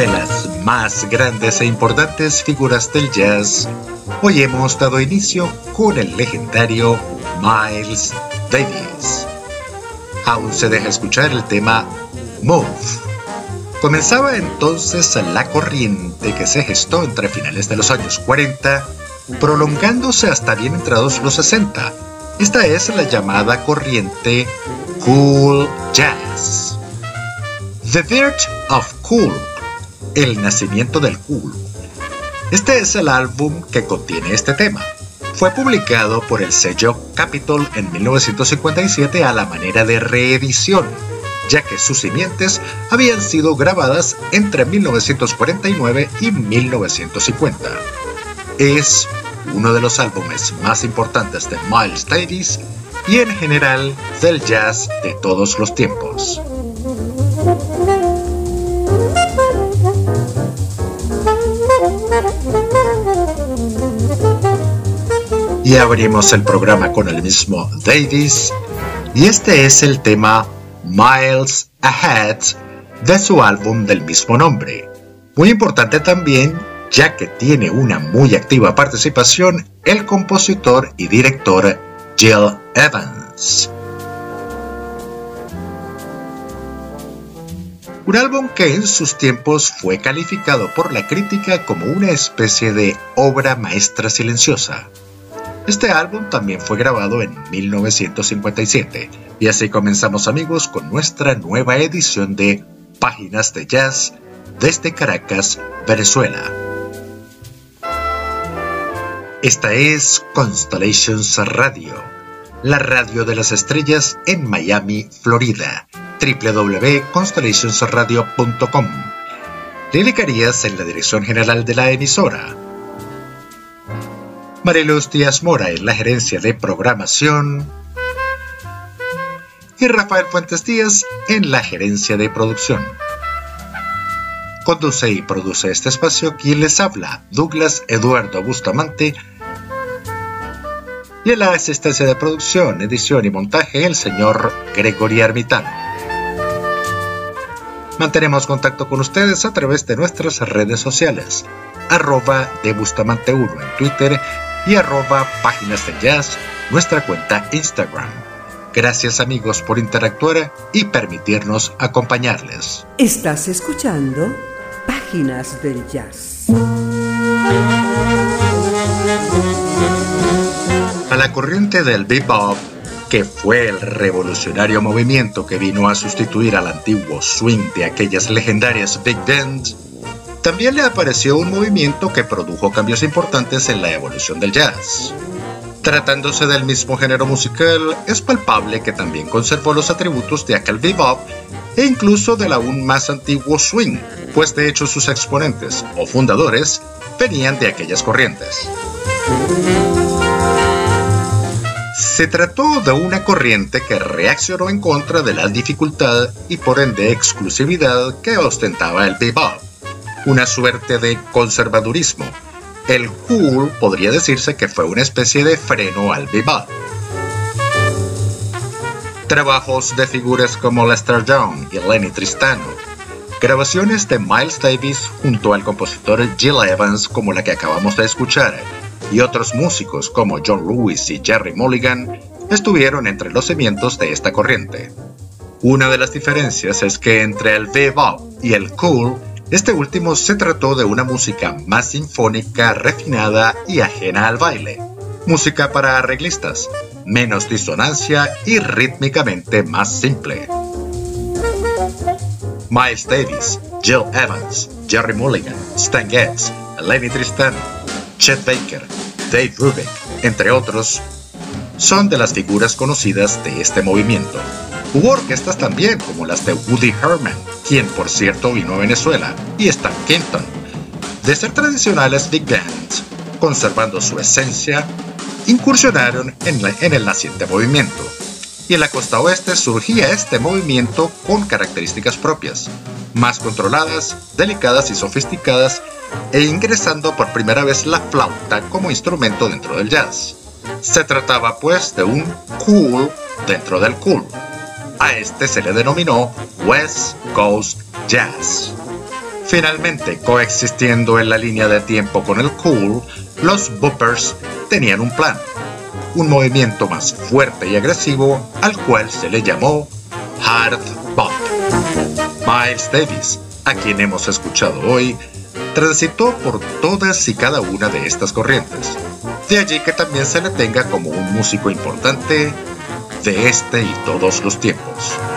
De las más grandes e importantes figuras del jazz, hoy hemos dado inicio con el legendario Miles Davis. Aún se deja escuchar el tema Move. Comenzaba entonces la corriente que se gestó entre finales de los años 40, prolongándose hasta bien entrados los 60. Esta es la llamada corriente Cool Jazz. The Birth of Cool, el nacimiento del cool. Este es el álbum que contiene este tema. Fue publicado por el sello Capitol en 1957 a la manera de reedición, ya que sus simientes habían sido grabadas entre 1949 y 1950. Es uno de los álbumes más importantes de Miles Davis y en general del jazz de todos los tiempos. Y abrimos el programa con el mismo Davis y este es el tema Miles Ahead de su álbum del mismo nombre. Muy importante también ya que tiene una muy activa participación el compositor y director Jill Evans. Un álbum que en sus tiempos fue calificado por la crítica como una especie de obra maestra silenciosa. Este álbum también fue grabado en 1957 y así comenzamos amigos con nuestra nueva edición de Páginas de Jazz desde Caracas, Venezuela. Esta es Constellations Radio, la radio de las estrellas en Miami, Florida. www.constellationsradio.com. Lili Carías en la dirección general de la emisora. Mariluz Díaz Mora en la gerencia de programación. Y Rafael Fuentes Díaz en la gerencia de producción. Conduce y produce este espacio quien les habla, Douglas Eduardo Bustamante, y en la asistencia de producción, edición y montaje el señor Gregory Armitano. Mantenemos contacto con ustedes a través de nuestras redes sociales, arroba de Bustamante 1 en Twitter y arroba páginas de jazz, nuestra cuenta Instagram. Gracias amigos por interactuar y permitirnos acompañarles. Estás escuchando Páginas del Jazz. A la corriente del bebop, que fue el revolucionario movimiento que vino a sustituir al antiguo swing de aquellas legendarias big bands, también le apareció un movimiento que produjo cambios importantes en la evolución del jazz. Tratándose del mismo género musical, es palpable que también conservó los atributos de aquel bebop e incluso del aún más antiguo swing, pues de hecho sus exponentes o fundadores venían de aquellas corrientes. Se trató de una corriente que reaccionó en contra de la dificultad y por ende exclusividad que ostentaba el bebop, una suerte de conservadurismo. El cool podría decirse que fue una especie de freno al bebop. Trabajos de figuras como Lester Young y Lenny Tristano, grabaciones de Miles Davis junto al compositor Jill Evans como la que acabamos de escuchar, y otros músicos como John Lewis y Jerry Mulligan estuvieron entre los cimientos de esta corriente. Una de las diferencias es que entre el bebop y el cool, este último se trató de una música más sinfónica, refinada y ajena al baile. Música para arreglistas, menos disonancia y rítmicamente más simple. Miles Davis, Jill Evans, Jerry Mulligan, Stan Getz, Lenny Tristano, Chet Baker, Dave Brubeck, entre otros, son de las figuras conocidas de este movimiento. Hubo orquestas también, como las de Woody Herman, quien por cierto vino a Venezuela, y Stan Kenton. De ser tradicionales big bands, conservando su esencia, incursionaron en, en el naciente movimiento. Y en la costa oeste surgía este movimiento con características propias, más controladas, delicadas y sofisticadas, e ingresando por primera vez la flauta como instrumento dentro del jazz. Se trataba pues de un cool dentro del cool. A este se le denominó West Coast Jazz. Finalmente, coexistiendo en la línea de tiempo con el cool, los boopers tenían un plan, un movimiento más fuerte y agresivo al cual se le llamó hard bop. Miles Davis, a quien hemos escuchado hoy, transitó por todas y cada una de estas corrientes. De allí que también se le tenga como un músico importante de este y todos los tiempos.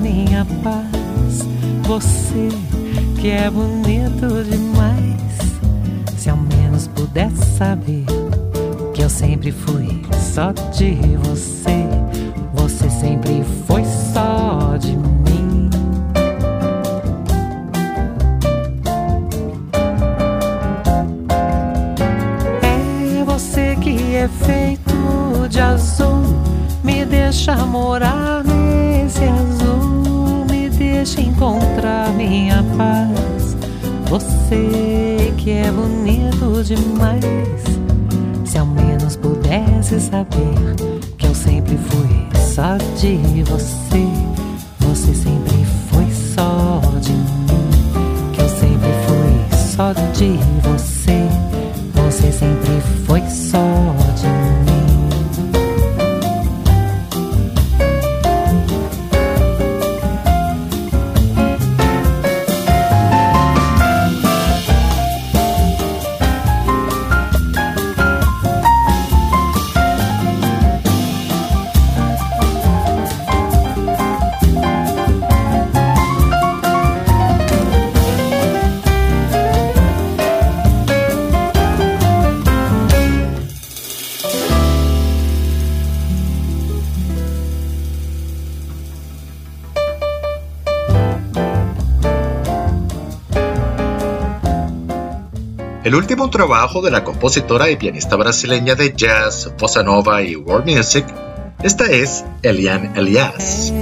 minha paz. Você que é bonito demais. Se ao menos pudesse saber que eu sempre fui só de você. Você sempre foi só de mim. É você que é feito de azul, me deixa morar contra minha paz. Você que é bonito demais. Se ao menos pudesse saber que eu sempre fui só de você. Último trabajo de la compositora y pianista brasileña de jazz, bossa nova y world music, esta es Eliane Elias.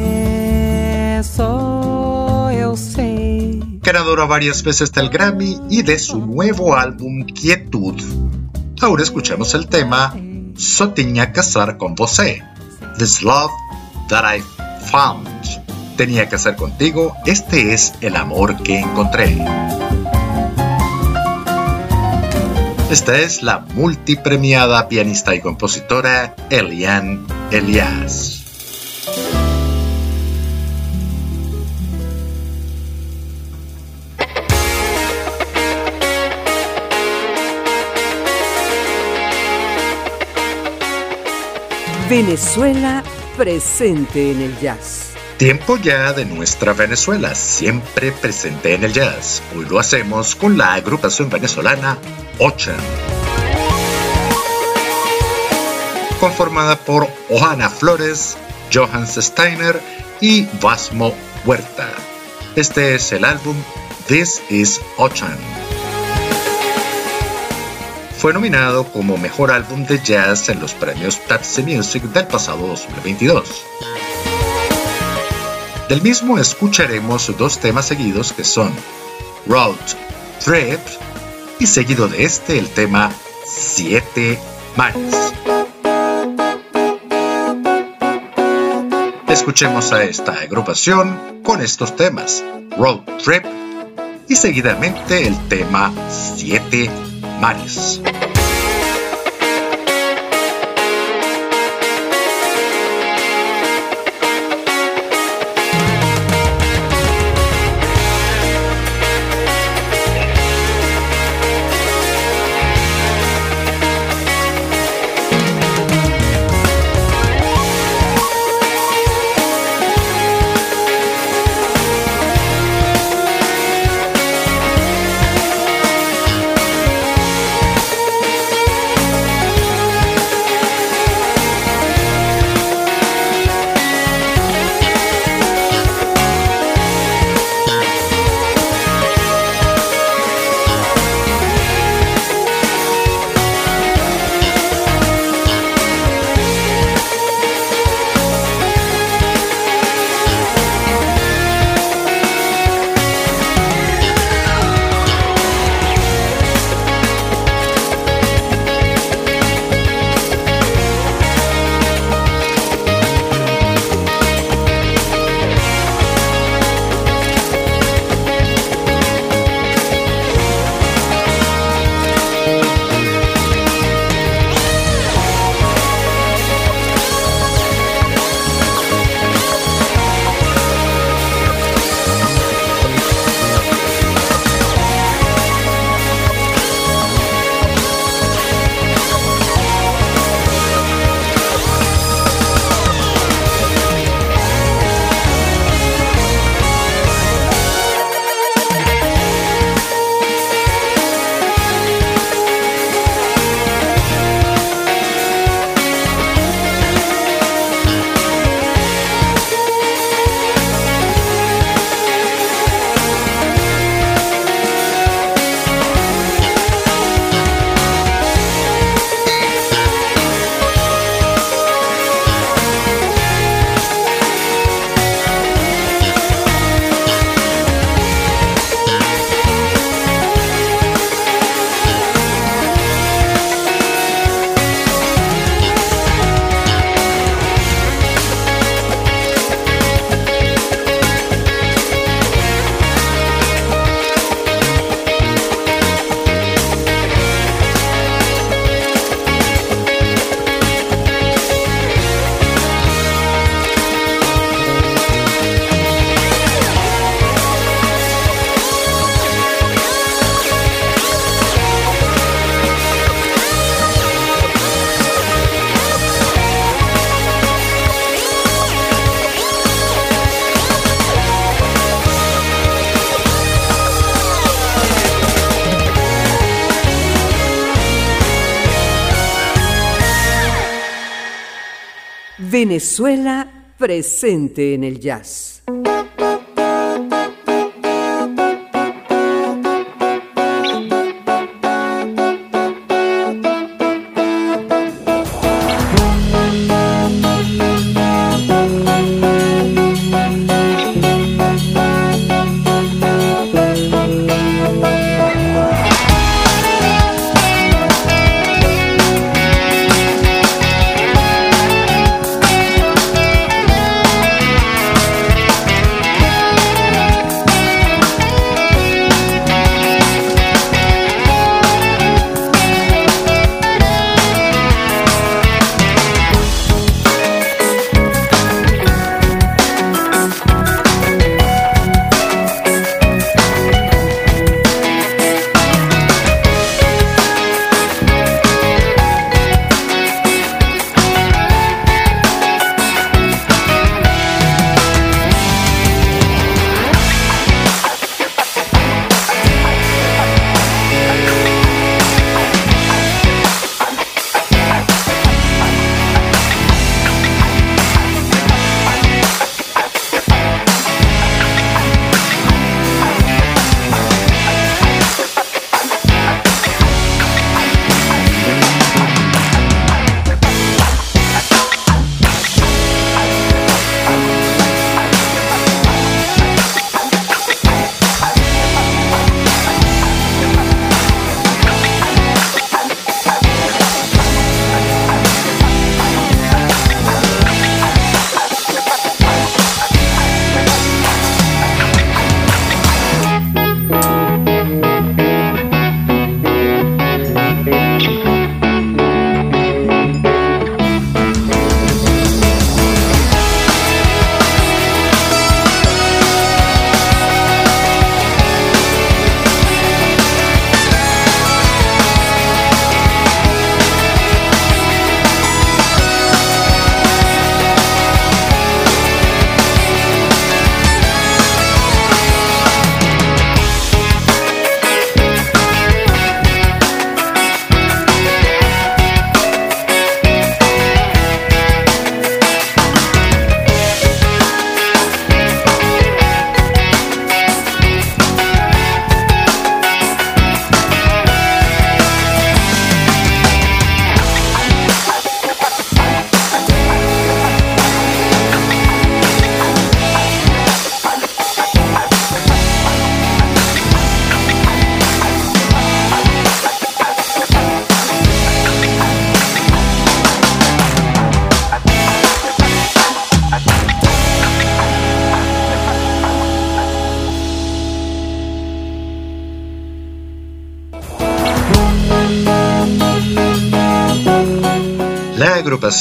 Ganadora varias veces del Grammy y de su nuevo álbum Quietud. Ahora escuchamos el tema So casar con você. This love that I found. Tenía que hacer contigo, este es el amor que encontré. Esta es la multipremiada pianista y compositora Eliane Elias. Venezuela presente en el jazz. Tiempo ya de nuestra Venezuela, siempre presente en el jazz. Hoy lo hacemos con la agrupación venezolana Ochan. Conformada por Ohana Flores, Johannes Steiner y Vasmo Huerta. Este es el álbum This is Ochan. Fue nominado como Mejor Álbum de Jazz en los premios Pepsi Music del pasado 2022. Del mismo escucharemos dos temas seguidos que son Road Trip y seguido de este el tema Siete Mares. Escuchemos a esta agrupación con estos temas, Road Trip y seguidamente el tema Siete Mares. Venezuela presente en el jazz.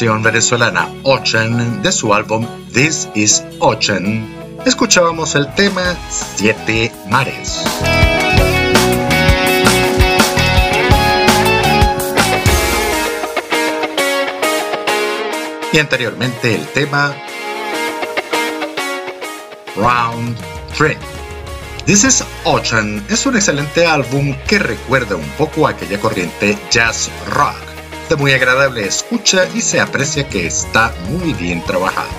Venezolana Ocean de su álbum This is Ocean, escuchábamos el tema Siete Mares. Y anteriormente el tema Round Trip. This is Ocean es un excelente álbum que recuerda un poco a aquella corriente jazz rock, muy agradable escucha y se aprecia que está muy bien trabajado.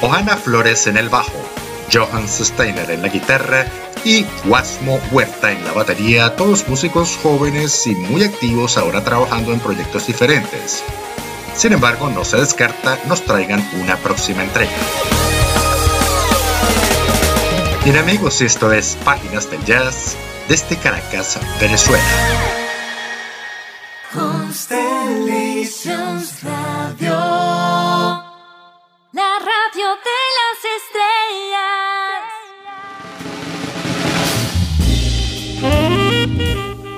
Ohana Flores en el bajo, Johan Steiner en la guitarra y Guasmo Huerta en la batería, todos músicos jóvenes y muy activos ahora trabajando en proyectos diferentes. Sin embargo, no se descarta nos traigan una próxima entrega. Bien amigos, esto es Páginas del Jazz desde Caracas, Venezuela. Constellations Radio, la radio de las estrellas.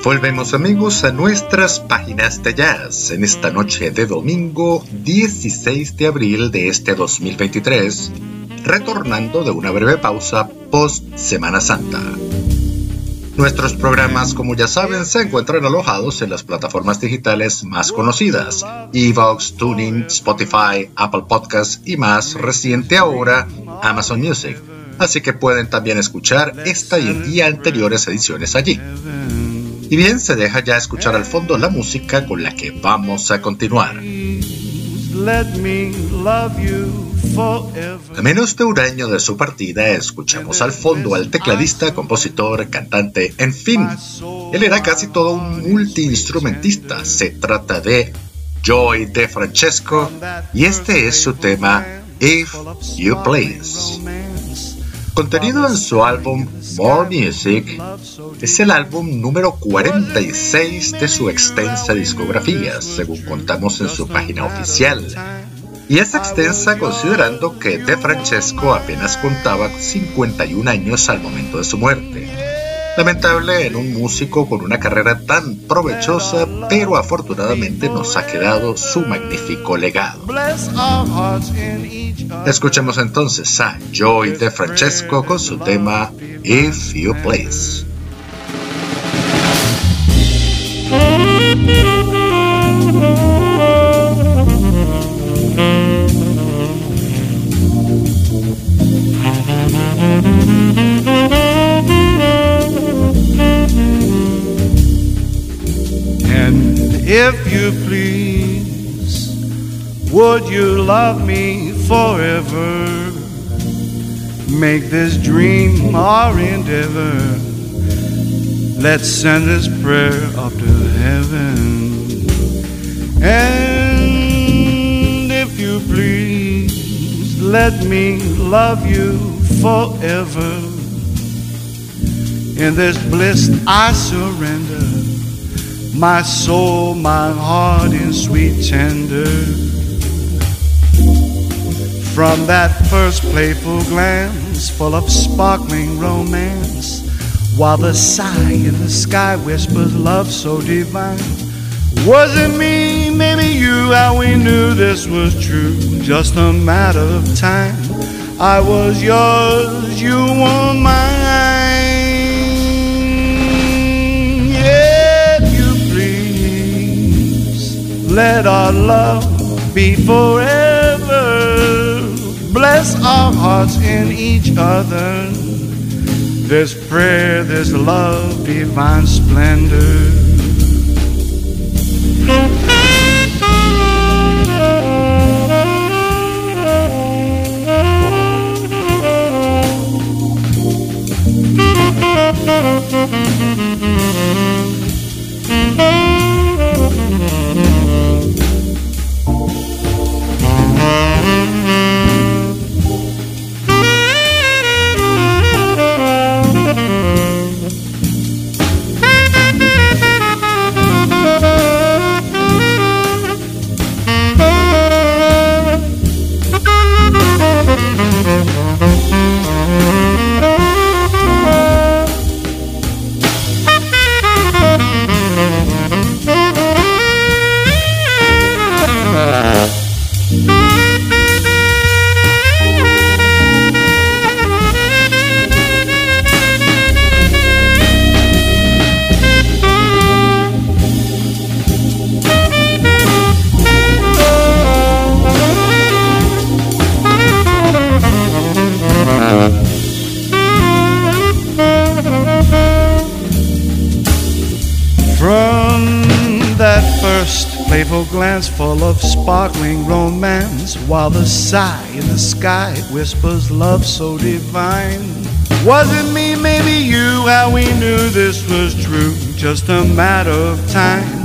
Volvemos amigos a nuestras páginas de jazz en esta noche de domingo 16 de abril de este 2023 retornando de una breve pausa post Semana Santa. Nuestros programas, como ya saben, se encuentran alojados en las plataformas digitales más conocidas, Evox, Tuning, Spotify, Apple Podcasts y más reciente ahora, Amazon Music. Así que pueden también escuchar esta y anteriores ediciones allí. Y bien, se deja ya escuchar al fondo la música con la que vamos a continuar. A menos de un año de su partida, escuchamos al fondo al tecladista, compositor, cantante, en fin. Él era casi todo un multiinstrumentista. Se trata de Joy De Francesco y este es su tema If You Please. Contenido en su álbum More Music, es el álbum número 46 de su extensa discografía, según contamos en su página oficial. Y es extensa considerando que De Francesco apenas contaba 51 años al momento de su muerte. Lamentable en un músico con una carrera tan provechosa, pero afortunadamente nos ha quedado su magnífico legado. Escuchemos entonces a Joy de Francesco con su tema If You Please. If you please. Would you love me forever? Make this dream our endeavor. Let's send this prayer up to heaven. And if you please, let me love you forever. In this bliss I surrender my soul, my heart in sweet tender. From that first playful glance, full of sparkling romance, while the sigh in the sky whispers love so divine. Was it me, maybe you, how we knew this was true? Just a matter of time. I was yours, you were mine. Let our love be forever. Bless our hearts in each other. This prayer, this love, divine splendor. Sparkling romance, while the sigh in the sky whispers love so divine. Was it me, maybe you, how we knew this was true? Just a matter of time.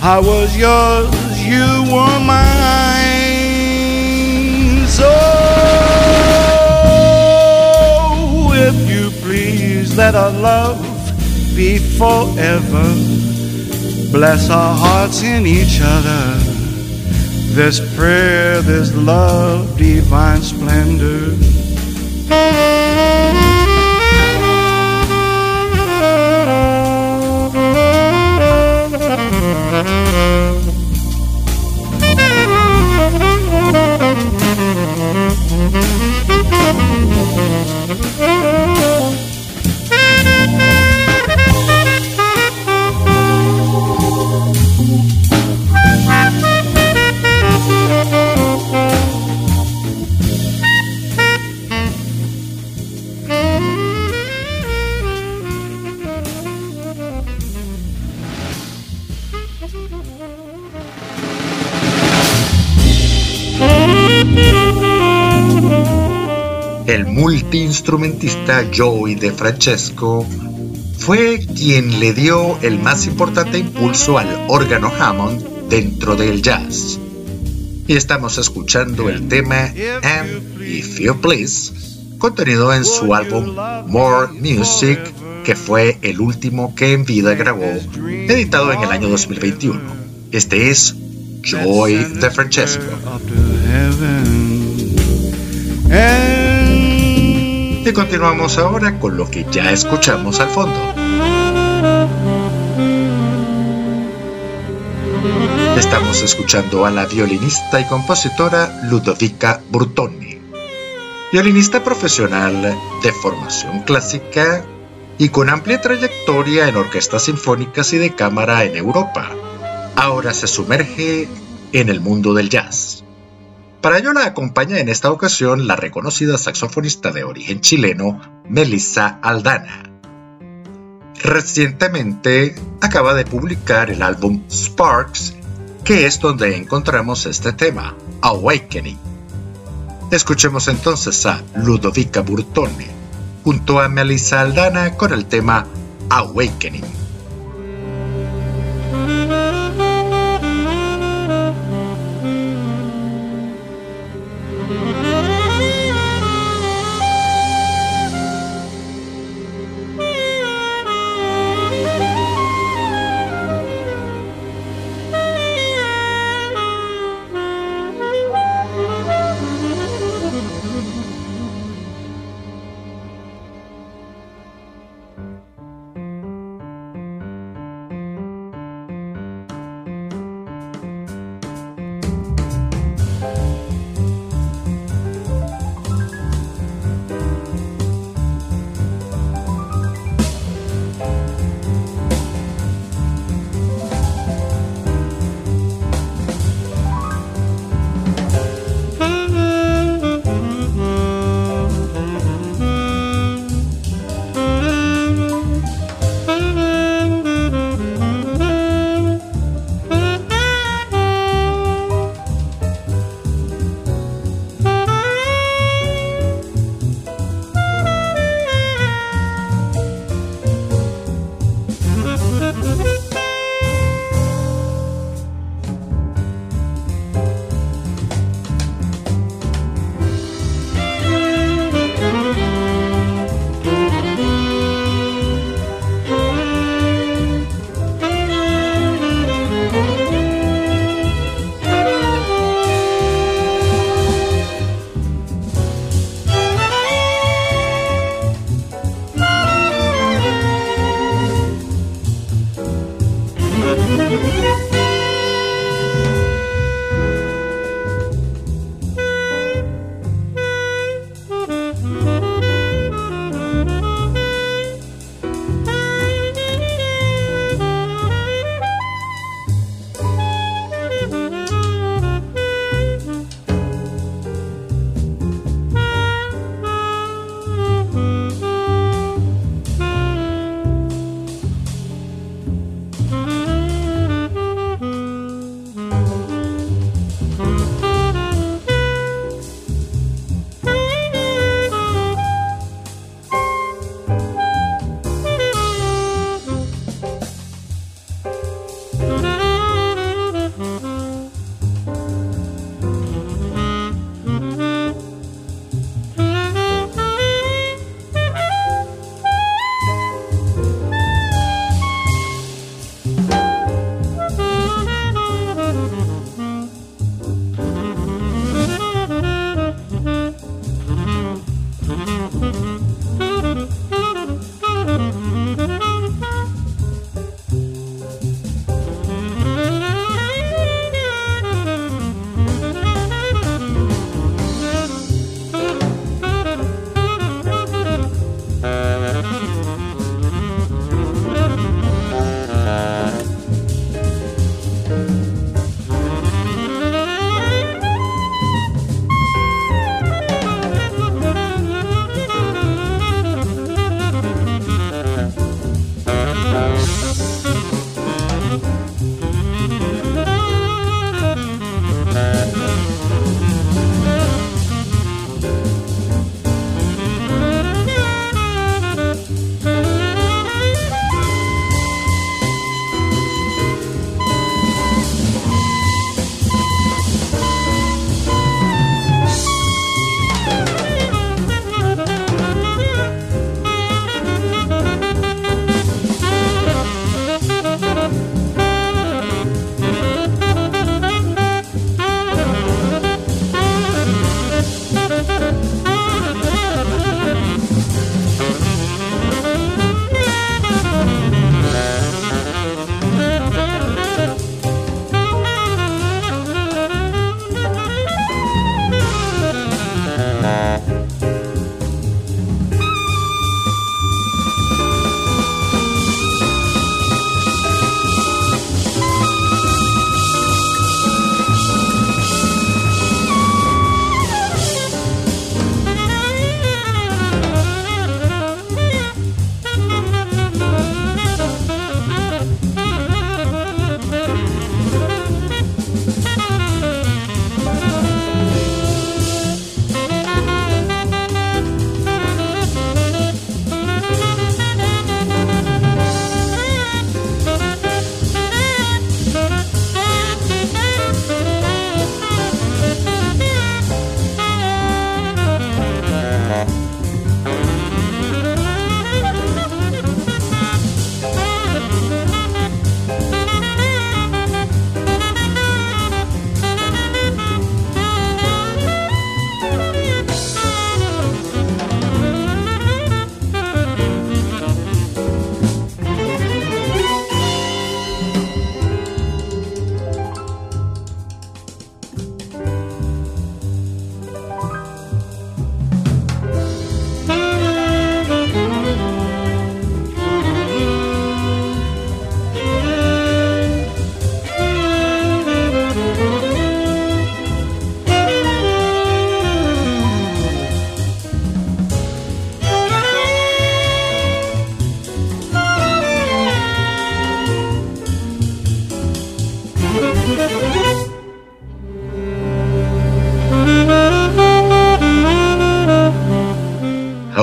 I was yours, you were mine. So, if you please, let our love be forever. Bless our hearts in each other. This prayer, this love, divine splendor. El multiinstrumentista Joey De Francesco fue quien le dio el más importante impulso al órgano Hammond dentro del jazz. Y estamos escuchando el tema And If You Please, contenido en su álbum More Music, que fue el último que en vida grabó, editado en el año 2021. Este es Joy de Francesco. Y continuamos ahora con lo que ya escuchamos al fondo. Estamos escuchando a la violinista y compositora Ludovica Burtoni, violinista profesional de formación clásica y con amplia trayectoria en orquestas sinfónicas y de cámara en Europa. Ahora se sumerge en el mundo del jazz. Para ello la acompaña en esta ocasión la reconocida saxofonista de origen chileno Melissa Aldana. Recientemente acaba de publicar el álbum Sparks, que es donde encontramos este tema, Awakening. Escuchemos entonces a Ludovica Burtone junto a Melissa Aldana con el tema Awakening.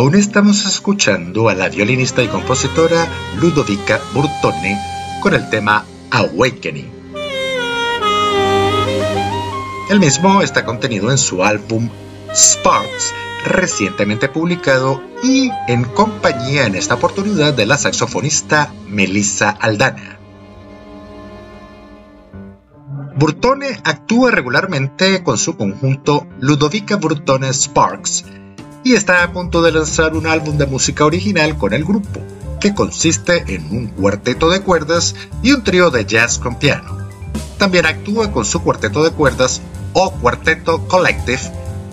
Aún estamos escuchando a la violinista y compositora Ludovica Burtone con el tema Awakening. El mismo está contenido en su álbum Sparks, recientemente publicado y en compañía en esta oportunidad de la saxofonista Melissa Aldana. Burtone actúa regularmente con su conjunto Ludovica Burtone Sparks y está a punto de lanzar un álbum de música original con el grupo, que consiste en un cuarteto de cuerdas y un trío de jazz con piano. También actúa con su cuarteto de cuerdas o Cuarteto Collective,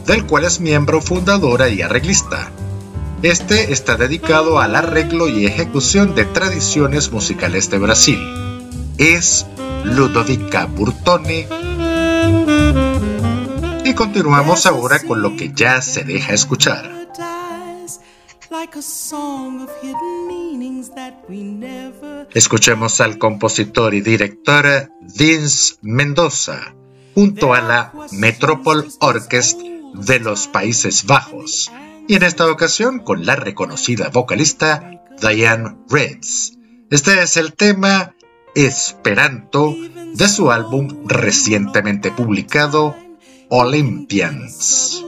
del cual es miembro fundadora y arreglista. Este está dedicado al arreglo y ejecución de tradiciones musicales de Brasil. Es Ludovica Burtone. Continuamos ahora con lo que ya se deja escuchar. Escuchemos al compositor y director Vince Mendoza junto a la Metropol Orchestra de los Países Bajos y en esta ocasión con la reconocida vocalista Diane Reeds. Este es el tema Esperanto de su álbum recientemente publicado Olympians.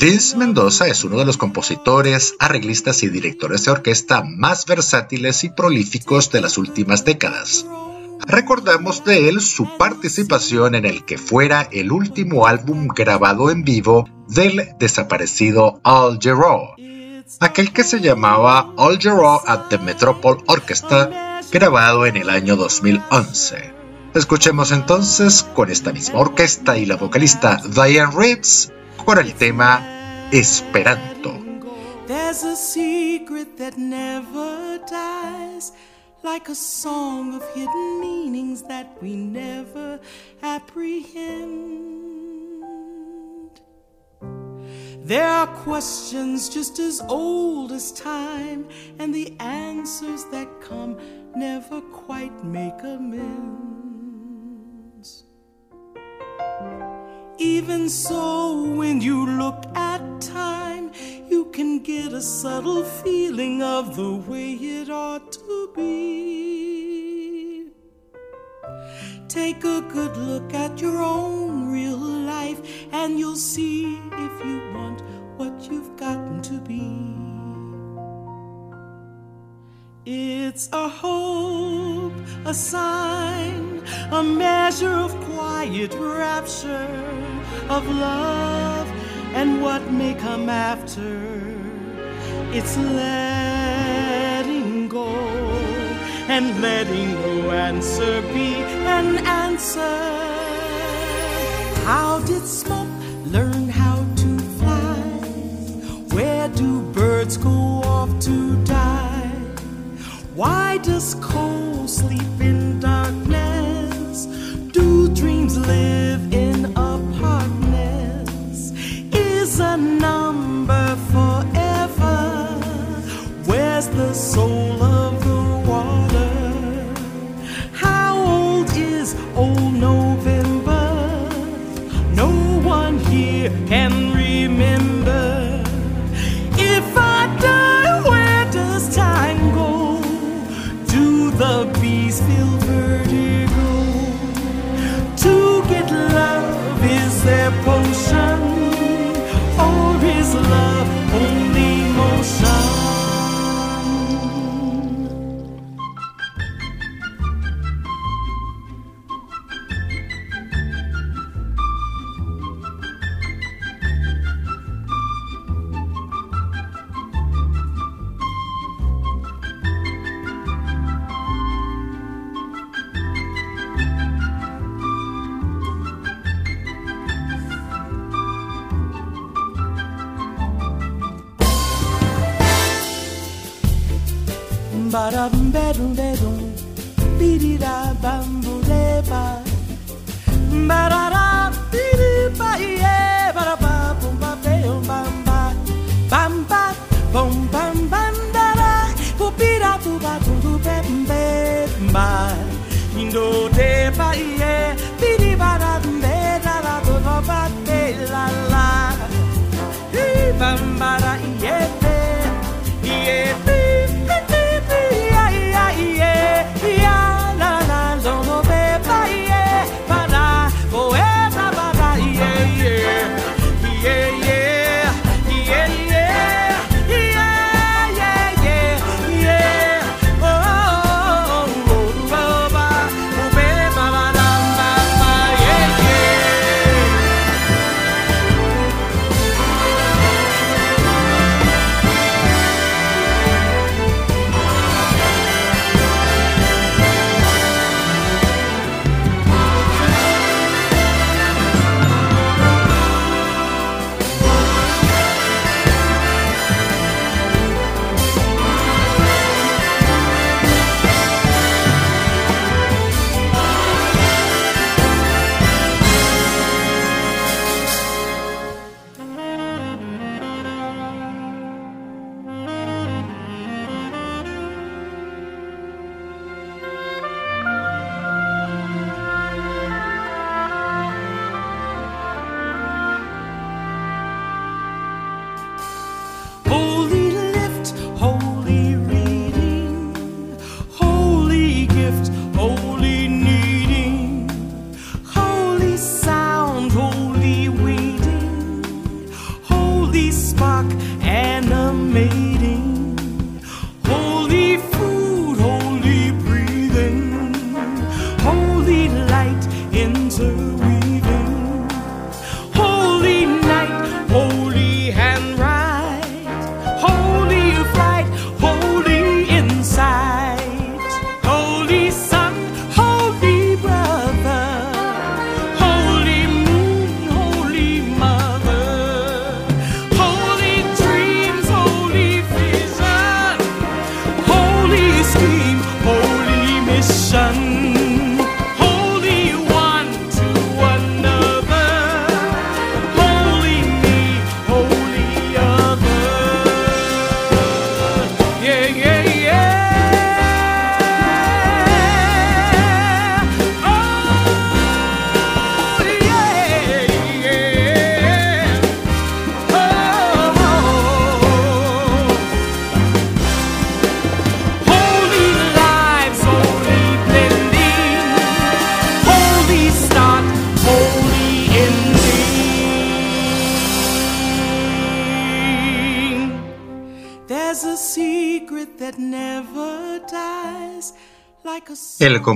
Vince Mendoza es uno de los compositores, arreglistas y directores de orquesta más versátiles y prolíficos de las últimas décadas. Recordamos de él su participación en el que fuera el último álbum grabado en vivo del desaparecido Al Jarreau, aquel que se llamaba Al Jarreau at the Metropole Orchestra, grabado en el año 2011. Escuchemos entonces con esta misma orquesta y la vocalista Diane Reeds con el tema Esperanto. like a song of hidden meanings that we never apprehend. There are questions just as old as time, and the answers that come never quite make amends. Even so, when you look at time, you can get a subtle feeling of the way it ought to be. Take a good look at your own real life, and you'll see if you want what you've gotten to be. It's a hope, a sign, a measure of quiet rapture, of love and what may come after. It's letting go and letting no answer be an answer. How did smoke learn how to fly? Where do birds go off to? Why does coal sleep in darkness?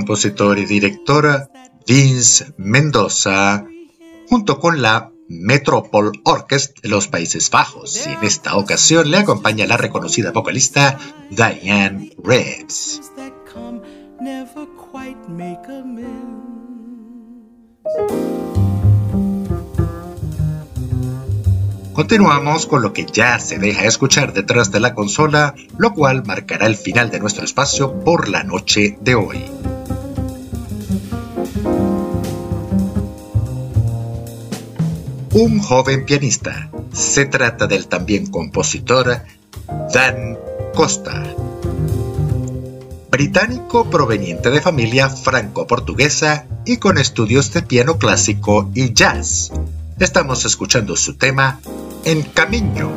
Compositor y director Vince Mendoza, junto con la Metropole Orchestra de los Países Bajos, y en esta ocasión le acompaña la reconocida vocalista Diane Reeves. Continuamos con lo que ya se deja escuchar detrás de la consola, lo cual marcará el final de nuestro espacio por la noche de hoy. Un joven pianista. Se trata del también compositor Dan Costa. Británico proveniente de familia franco-portuguesa y con estudios de piano clásico y jazz. Estamos escuchando su tema en Camino,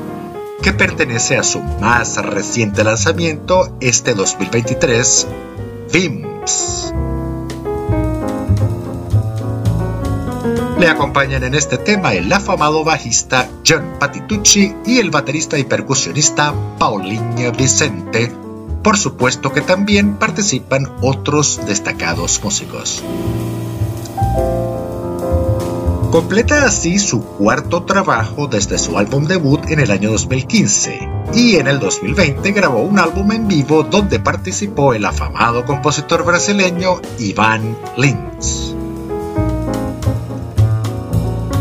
que pertenece a su más reciente lanzamiento este 2023, VIMS. Le acompañan en este tema el afamado bajista John Patitucci y el baterista y percusionista Paulinho Vicente. Por supuesto que también participan otros destacados músicos. Completa así su cuarto trabajo desde su álbum debut en el año 2015 y en el 2020 grabó un álbum en vivo donde participó el afamado compositor brasileño Ivan Lins.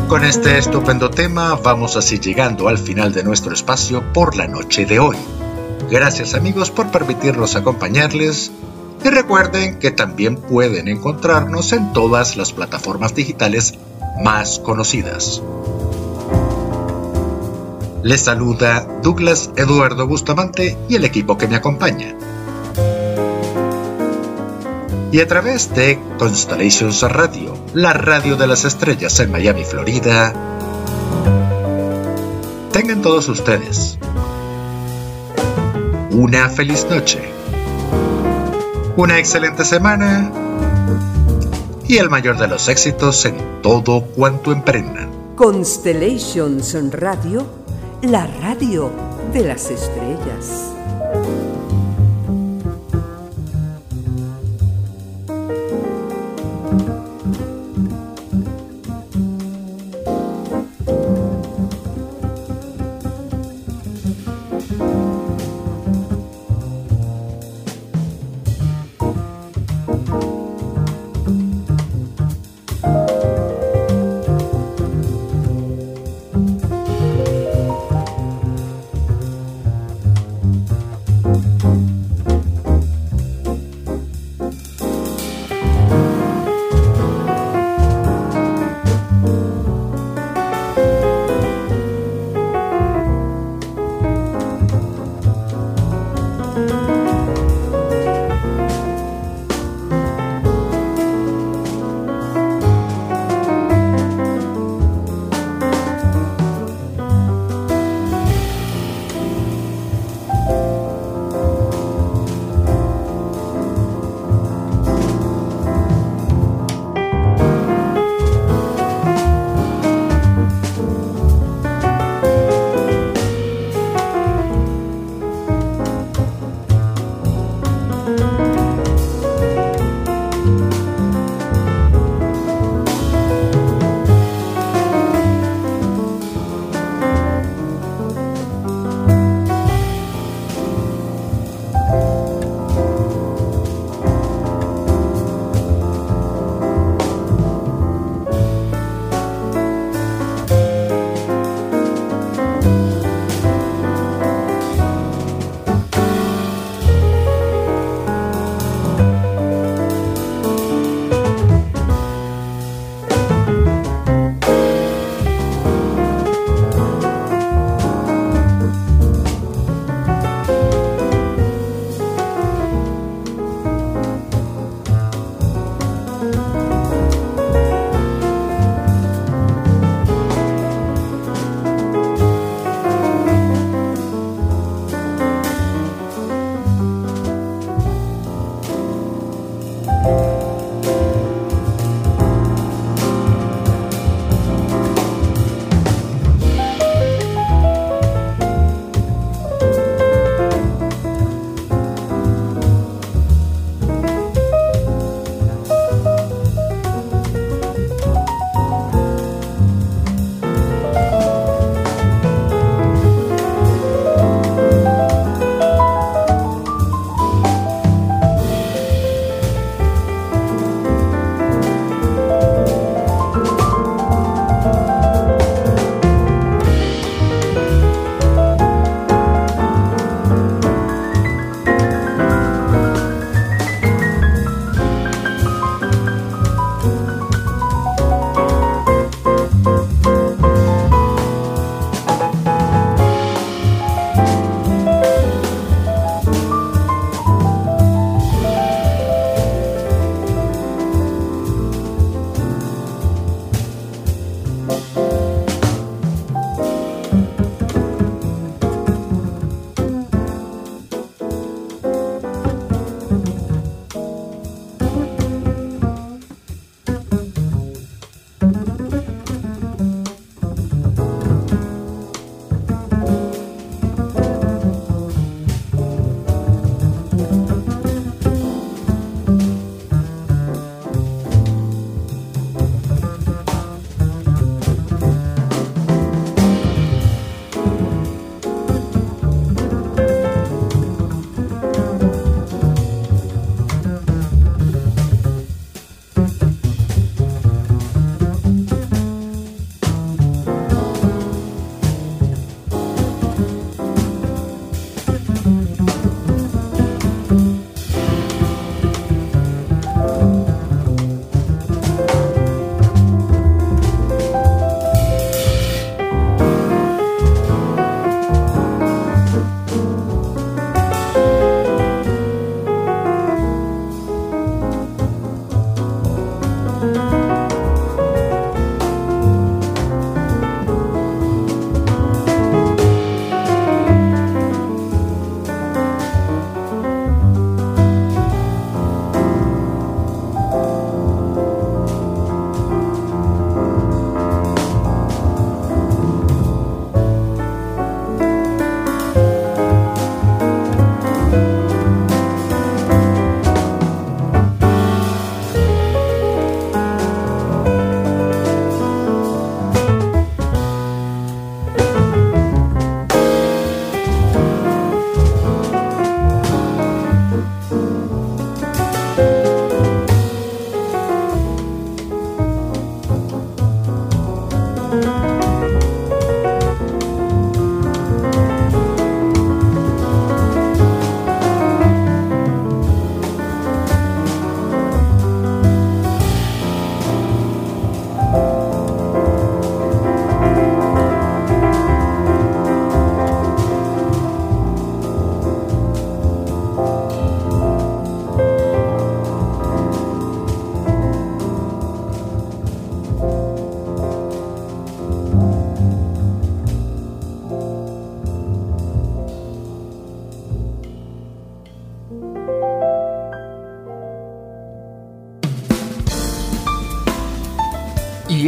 Con este estupendo tema vamos así llegando al final de nuestro espacio por la noche de hoy. Gracias amigos por permitirnos acompañarles y recuerden que también pueden encontrarnos en todas las plataformas digitales más conocidas. Les saluda Douglas Eduardo Bustamante y el equipo que me acompaña. Y a través de Constellations Radio, la radio de las estrellas en Miami, Florida, tengan todos ustedes una feliz noche, una excelente semana y el mayor de los éxitos en todo cuanto emprendan. Constellations Radio, la radio de las estrellas.